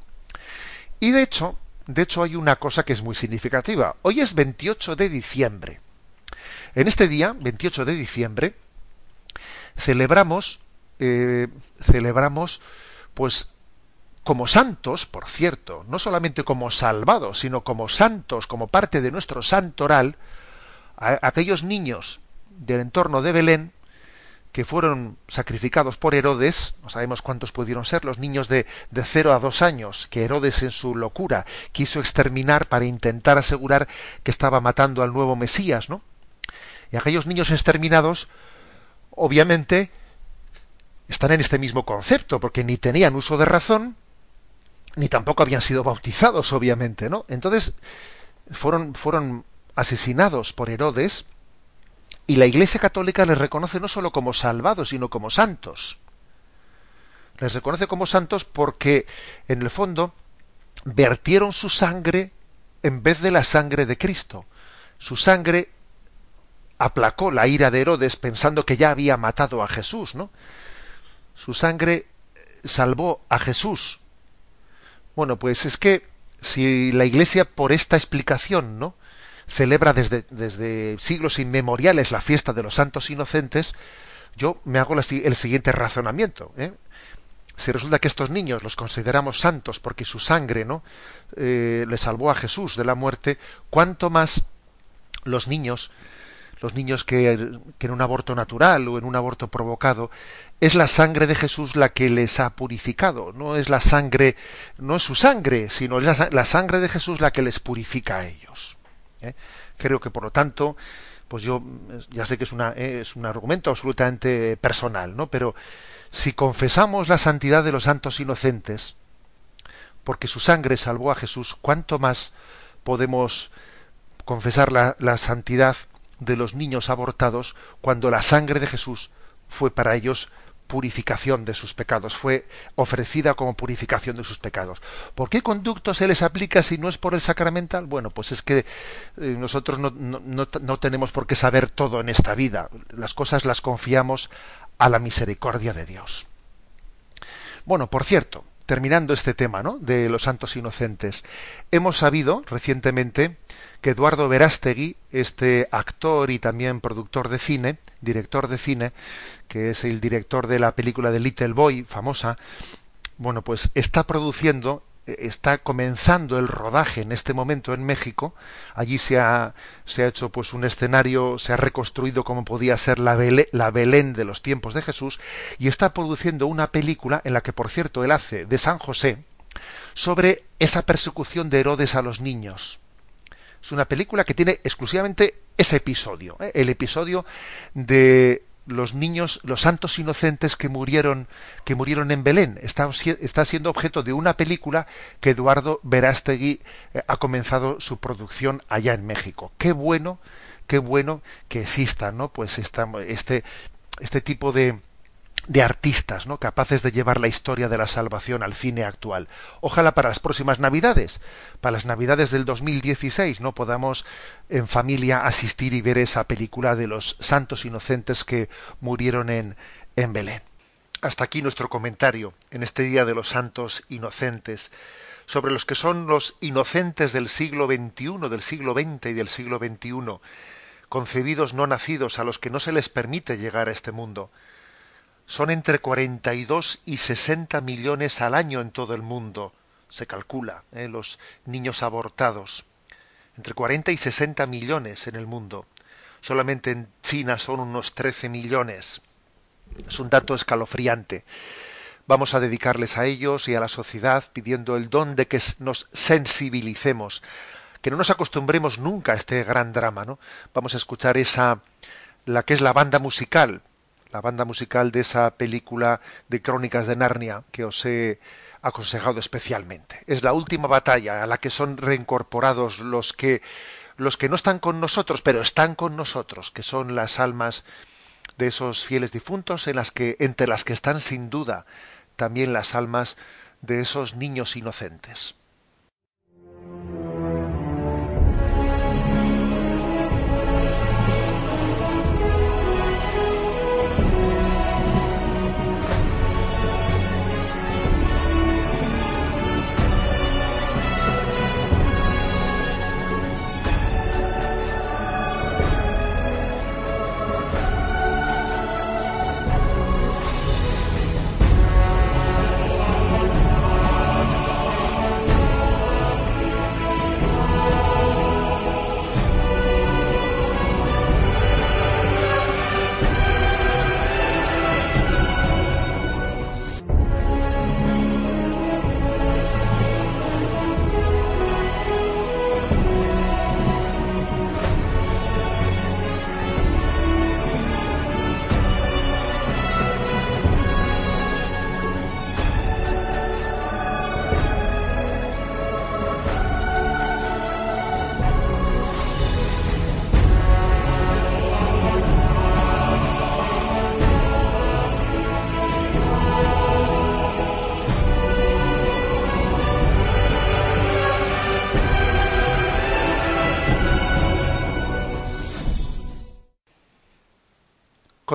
S2: Y de hecho, de hecho hay una cosa que es muy significativa. Hoy es 28 de diciembre. En este día, 28 de diciembre, celebramos, eh, celebramos, pues, como santos, por cierto, no solamente como salvados, sino como santos, como parte de nuestro santoral, a aquellos niños del entorno de Belén que fueron sacrificados por Herodes, no sabemos cuántos pudieron ser, los niños de, de cero a dos años, que Herodes en su locura quiso exterminar para intentar asegurar que estaba matando al nuevo Mesías, ¿no? Y aquellos niños exterminados obviamente están en este mismo concepto, porque ni tenían uso de razón, ni tampoco habían sido bautizados, obviamente, ¿no? Entonces, fueron, fueron asesinados por Herodes, y la Iglesia Católica les reconoce no solo como salvados, sino como santos. Les reconoce como santos porque, en el fondo, vertieron su sangre en vez de la sangre de Cristo. Su sangre aplacó la ira de Herodes pensando que ya había matado a Jesús, ¿no? Su sangre salvó a Jesús. Bueno, pues es que si la Iglesia por esta explicación, ¿no? celebra desde, desde siglos inmemoriales la fiesta de los santos inocentes, yo me hago el siguiente razonamiento. ¿eh? Si resulta que estos niños los consideramos santos porque su sangre no eh, le salvó a Jesús de la muerte, cuánto más los niños los niños que, en un aborto natural o en un aborto provocado, es la sangre de Jesús la que les ha purificado, no es la sangre, no es su sangre, sino es la, sangre de Jesús la que les purifica a ellos. ¿eh? Creo que, por lo tanto, pues yo ya sé que es, una, es un argumento absolutamente personal, ¿no? Pero si confesamos la santidad de los santos inocentes, porque su sangre salvó a Jesús, ¿cuánto más podemos confesar la, la santidad de los niños abortados cuando la sangre de Jesús fue para ellos purificación de sus pecados, fue ofrecida como purificación de sus pecados. ¿Por qué conducto se les aplica si no es por el sacramental? Bueno, pues es que eh, nosotros no, no, no, tenemos por qué saber todo en esta vida. Las cosas las confiamos a la misericordia de Dios. Bueno, por cierto, terminando este tema ¿no? de los santos inocentes, hemos sabido recientemente que Eduardo Verástegui, este actor y también productor de cine, director de cine, que es el director de la película de Little Boy, famosa, bueno, pues está produciendo está comenzando el rodaje en este momento en México. Allí se ha, se ha hecho pues un escenario, se ha reconstruido como podía ser la, Belén de los tiempos de Jesús y está produciendo una película en la que, por cierto, él hace de San José sobre esa persecución de Herodes a los niños. Es una película que tiene exclusivamente ese episodio, ¿eh? el episodio de los niños, los santos inocentes que murieron, que murieron en Belén. Está, está siendo objeto de una película que Eduardo Verástegui eh, ha comenzado su producción allá en México. Qué bueno, qué bueno que exista, ¿no? Pues esta, este, este tipo de, de artistas, ¿no? capaces de llevar la historia de la salvación al cine actual. Ojalá para las próximas Navidades, para las Navidades del 2016, no podamos en familia asistir y ver esa película de los santos inocentes que murieron en, en Belén. Hasta aquí nuestro comentario en este día de los santos inocentes sobre los que son los inocentes del siglo XXI, del siglo XX y del siglo XXI, concebidos no nacidos a los que no se les permite llegar a este mundo son entre 42 y 60 millones al año en todo el mundo, se calcula, ¿eh? los niños abortados. Entre 40 y 60 millones en el mundo. Solamente en China son unos 13 millones. Es un dato escalofriante. Vamos a dedicarles a ellos y a la sociedad pidiendo el don de que nos sensibilicemos, que no nos acostumbremos nunca a este gran drama, ¿no? Vamos a escuchar esa la que es la banda musical la banda musical de esa película de Crónicas de Narnia que os he aconsejado especialmente. Es la última batalla a la que son reincorporados los que los que no están con nosotros, pero están con nosotros, que son las almas de esos fieles difuntos en las que entre las que están sin duda también las almas de esos niños inocentes.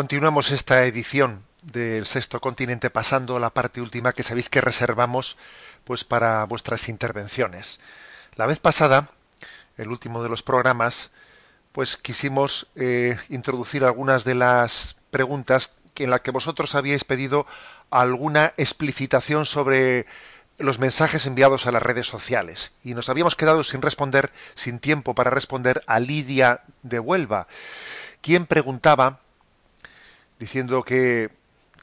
S2: Continuamos esta edición del Sexto Continente pasando a la parte última que sabéis que reservamos pues para vuestras intervenciones. La vez pasada, el último de los programas, pues quisimos eh, introducir algunas de las preguntas en las que vosotros habíais pedido alguna explicitación sobre los mensajes enviados a las redes sociales y nos habíamos quedado sin responder, sin tiempo para responder a Lidia de Huelva, quien preguntaba diciendo que,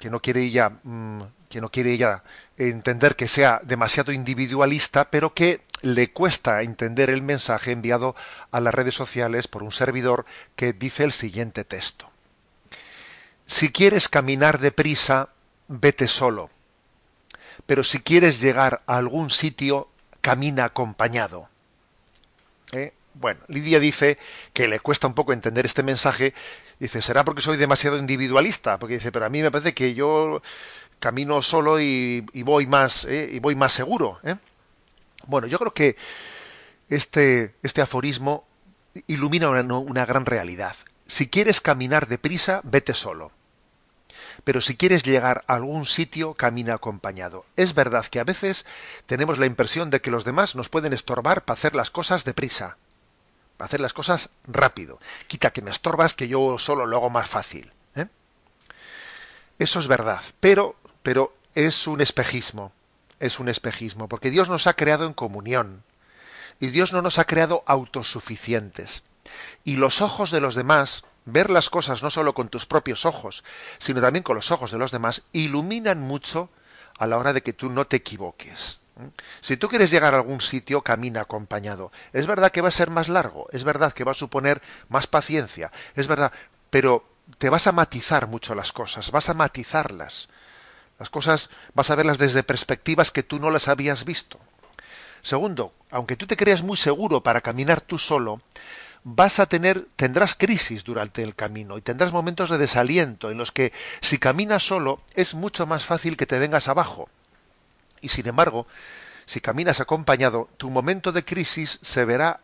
S2: que no quiere ella mm, que no quiere ella entender que sea demasiado individualista, pero que le cuesta entender el mensaje enviado a las redes sociales por un servidor que dice el siguiente texto. Si quieres caminar deprisa, vete solo. Pero si quieres llegar a algún sitio, camina acompañado. ¿Eh? Bueno, Lidia dice que le cuesta un poco entender este mensaje. Dice, ¿será porque soy demasiado individualista? Porque dice, pero a mí me parece que yo camino solo y, voy más ¿eh? y voy más seguro. ¿eh? Bueno, yo creo que este, este aforismo ilumina una, una gran realidad. Si quieres caminar deprisa, vete solo. Pero si quieres llegar a algún sitio, camina acompañado. Es verdad que a veces tenemos la impresión de que los demás nos pueden estorbar para hacer las cosas deprisa hacer las cosas rápido. Quita que me estorbas, que yo solo lo hago más fácil. ¿eh? Eso es verdad, pero, pero es un espejismo. es un espejismo, porque Dios nos ha creado en comunión y Dios no nos ha creado autosuficientes. Y los ojos de los demás, ver las cosas no solo con tus propios ojos, sino también con los ojos de los demás, iluminan mucho a la hora de que tú no te equivoques. Si tú quieres llegar a algún sitio, camina acompañado. Es verdad que va a ser más largo, es verdad que va a suponer más paciencia, es verdad, pero te vas a matizar mucho las cosas, vas a matizarlas. Las cosas vas a verlas desde perspectivas que tú no las habías visto. Segundo, aunque tú te creas muy seguro para caminar tú solo, vas a tener, tendrás crisis durante el camino y tendrás momentos de desaliento en los que si caminas solo es mucho más fácil que te vengas abajo. Y sin embargo, si caminas acompañado, tu momento de crisis se verá,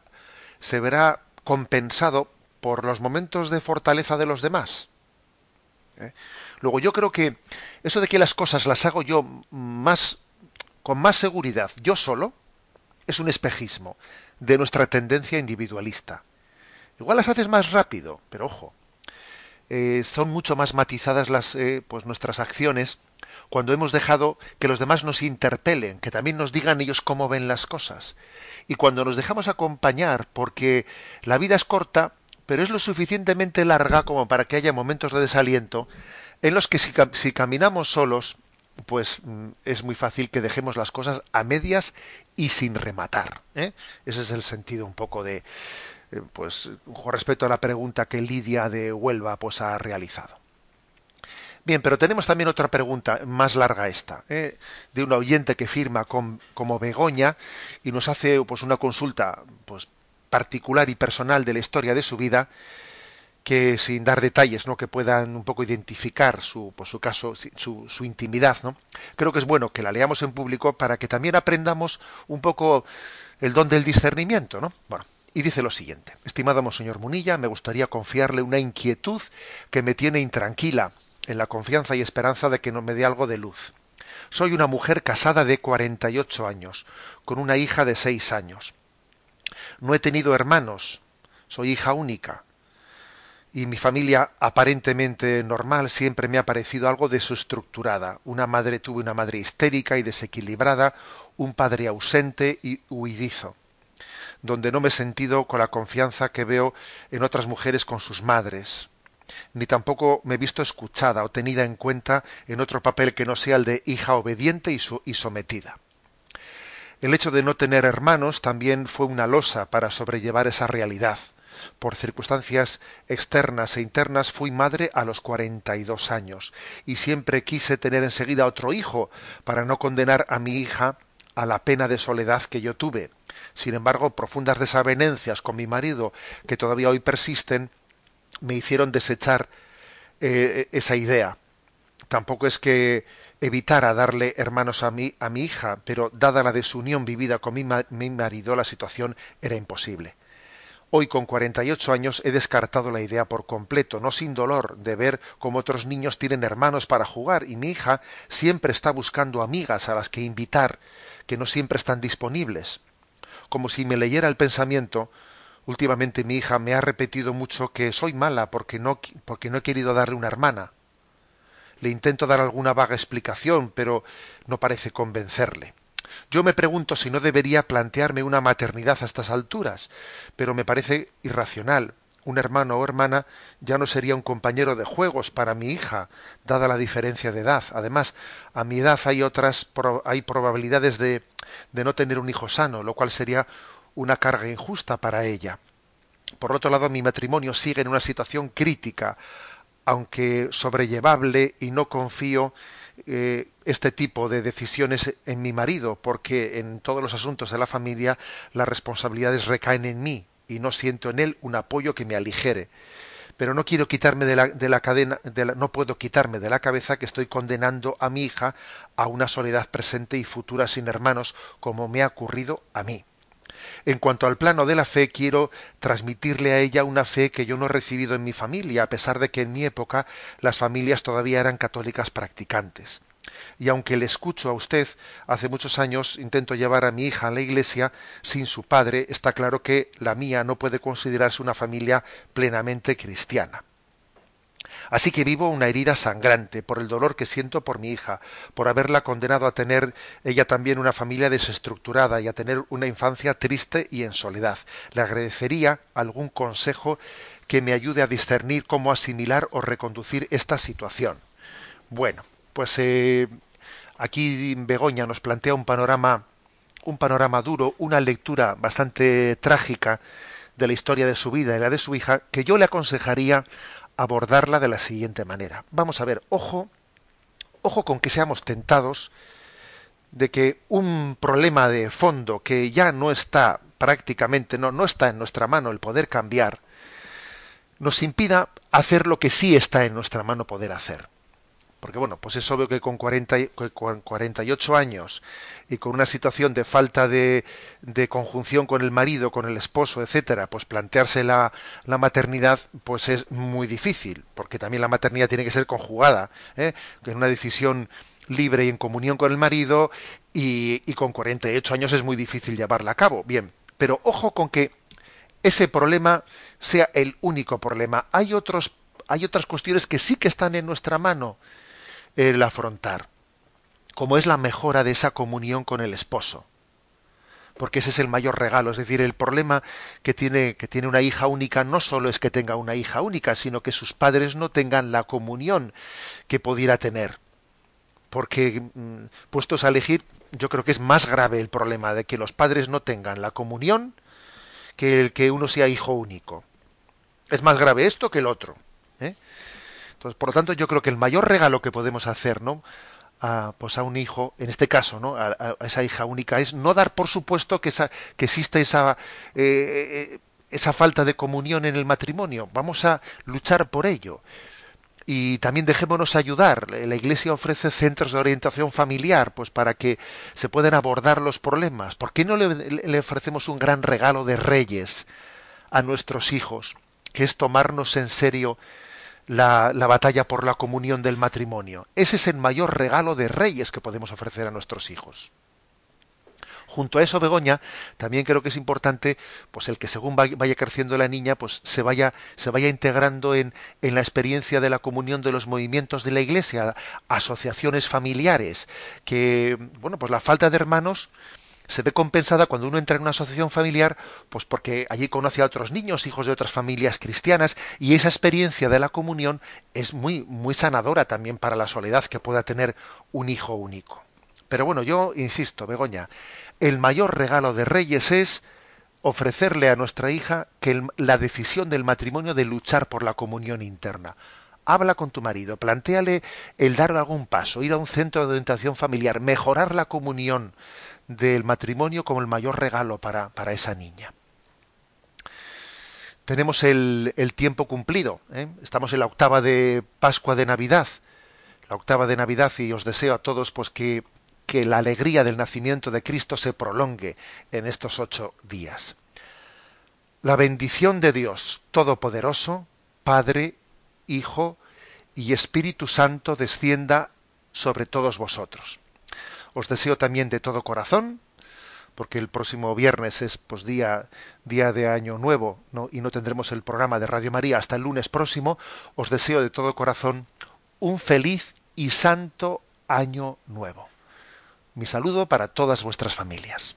S2: se verá compensado por los momentos de fortaleza de los demás. ¿Eh? Luego yo creo que eso de que las cosas las hago yo más con más seguridad yo solo es un espejismo de nuestra tendencia individualista. Igual las haces más rápido, pero ojo, eh, son mucho más matizadas las, eh, pues nuestras acciones cuando hemos dejado que los demás nos interpelen, que también nos digan ellos cómo ven las cosas. Y cuando nos dejamos acompañar, porque la vida es corta, pero es lo suficientemente larga como para que haya momentos de desaliento en los que si, caminamos solos, pues mm, es muy fácil que dejemos las cosas a medias y sin rematar. ¿eh? Ese es el sentido un poco de, eh, pues con respecto a la pregunta que Lidia de Huelva pues ha realizado. Bien, pero tenemos también otra pregunta más larga esta, ¿eh? de un oyente que firma como Begoña y nos hace pues una consulta pues particular y personal de la historia de su vida que sin dar detalles, ¿no? que puedan un poco identificar su, pues, su caso, su, su, intimidad, ¿no? Creo que es bueno que la leamos en público para que también aprendamos un poco el don del discernimiento, ¿no? Bueno, y dice lo siguiente: Estimado Monseñor Munilla, me gustaría confiarle una inquietud que me tiene intranquila, en la confianza y esperanza de que me dé algo de luz. Soy una mujer casada de 48 años, con una hija de 6 años. No he tenido hermanos, soy hija única y mi familia aparentemente normal siempre me ha parecido algo desestructurada. Una madre tuve una madre histérica y desequilibrada, un padre ausente y huidizo, donde no me he sentido con la confianza que veo en otras mujeres con sus madres, ni tampoco me he visto escuchada o tenida en cuenta en otro papel que no sea el de hija obediente y, sometida. El hecho de no tener hermanos también fue una losa para sobrellevar esa realidad por circunstancias externas e internas fui madre a los cuarenta y dos años y siempre quise tener enseguida otro hijo para no condenar a mi hija a la pena de soledad que yo tuve. Sin embargo, profundas desavenencias con mi marido, que todavía hoy persisten, me hicieron desechar eh, esa idea. Tampoco es que evitara darle hermanos a mi, a mi hija, pero dada la desunión vivida con mi, mi marido, la situación era imposible. Hoy, con 48 años, he descartado la idea por completo, no sin dolor, de ver cómo otros niños tienen hermanos para jugar y mi hija siempre está buscando amigas a las que invitar, que no siempre están disponibles. Como si me leyera el pensamiento, últimamente mi hija me ha repetido mucho que soy mala porque no, porque no he querido darle una hermana. Le intento dar alguna vaga explicación, pero no parece convencerle. Yo me pregunto si no debería plantearme una maternidad a estas alturas, pero me parece irracional. Un hermano o hermana ya no sería un compañero de juegos para mi hija, dada la diferencia de edad. Además, a mi edad hay otras hay probabilidades de, de no tener un hijo sano, lo cual sería una carga injusta para ella. Por otro lado, mi matrimonio sigue en una situación crítica, aunque sobrellevable, y no confío eh, este tipo de decisiones en mi marido, porque en todos los asuntos de la familia las responsabilidades recaen en mí y no siento en él un apoyo que me aligere. Pero no quiero quitarme de la, de la cadena, no puedo quitarme de la cabeza que estoy condenando a mi hija a una soledad presente y futura sin hermanos, como me ha ocurrido a mí. En cuanto al plano de la fe, quiero transmitirle a ella una fe que yo no he recibido en mi familia, a pesar de que en mi época las familias todavía eran católicas practicantes. Y aunque le escucho a usted, hace muchos años intento llevar a mi hija a la iglesia sin su padre, está claro que la mía no puede considerarse una familia plenamente cristiana. Así que vivo una herida sangrante por el dolor que siento por mi hija, por haberla condenado a tener ella también una familia desestructurada y a tener una infancia triste y en soledad. Le agradecería algún consejo que me ayude a discernir cómo asimilar o reconducir esta situación. Bueno, pues eh, aquí Begoña nos plantea un panorama, un panorama duro, una lectura bastante trágica de la historia de su vida y la de su hija, que yo le aconsejaría abordarla de la siguiente manera. Vamos a ver, ojo, ojo con que seamos tentados de que un problema de fondo que ya no está prácticamente, no, no está en nuestra mano el poder cambiar, nos impida hacer lo que sí está en nuestra mano poder hacer. Porque bueno, pues es obvio que con, 40, con 48 años y con una situación de falta de, de, conjunción con el marido, con el esposo, etcétera, pues plantearse la, maternidad, pues es muy difícil, porque también la maternidad tiene que ser conjugada, ¿eh? en una decisión libre y en comunión con el marido, y, y con 48 años es muy difícil llevarla a cabo. Bien, pero ojo con que ese problema sea el único problema. Hay otros, hay otras cuestiones que sí que están en nuestra mano el afrontar, como es la mejora de esa comunión con el esposo. Porque ese es el mayor regalo, es decir, el problema que tiene, que tiene una hija única no solo es que tenga una hija única, sino que sus padres no tengan la comunión que pudiera tener. Porque, mm, puestos a elegir, yo creo que es más grave el problema de que los padres no tengan la comunión que el que uno sea hijo único. Es más grave esto que el otro. ¿eh? Entonces, por lo tanto, yo creo que el mayor regalo que podemos hacer, ¿no? A, pues a un hijo, en este caso, ¿no? A, esa hija única, es no dar por supuesto que, esa, que existe esa, eh, eh, esa falta de comunión en el matrimonio. Vamos a luchar por ello. Y también dejémonos ayudar. La Iglesia ofrece centros de orientación familiar, pues para que se puedan abordar los problemas. ¿Por qué no le, le ofrecemos un gran regalo de reyes a nuestros hijos? Que es tomarnos en serio la, la, batalla por la comunión del matrimonio. Ese es el mayor regalo de reyes que podemos ofrecer a nuestros hijos. Junto a eso, Begoña, también creo que es importante, pues el que según vaya creciendo la niña, pues se vaya, se vaya integrando en, en la experiencia de la comunión de los movimientos de la Iglesia, asociaciones familiares, que, bueno, pues la falta de hermanos, se ve compensada cuando uno entra en una asociación familiar, pues porque allí conoce a otros niños, hijos de otras familias cristianas, y esa experiencia de la comunión es muy, muy sanadora también para la soledad que pueda tener un hijo único. Pero bueno, yo insisto, Begoña, el mayor regalo de Reyes es ofrecerle a nuestra hija que la decisión del matrimonio de luchar por la comunión interna. Habla con tu marido, plantéale el dar algún paso, ir a un centro de orientación familiar, mejorar la comunión del matrimonio como el mayor regalo para, para esa niña. Tenemos el, el tiempo cumplido, ¿eh? estamos en la octava de Pascua de Navidad, la octava de Navidad y os deseo a todos pues que, que la alegría del nacimiento de Cristo se prolongue en estos ocho días. La bendición de Dios Todopoderoso, Padre, Hijo y Espíritu Santo descienda sobre todos vosotros. Os deseo también de todo corazón, porque el próximo viernes es pues día día de año nuevo, ¿no? y no tendremos el programa de Radio María hasta el lunes próximo, os deseo de todo corazón un feliz y santo año nuevo. Mi saludo para todas vuestras familias.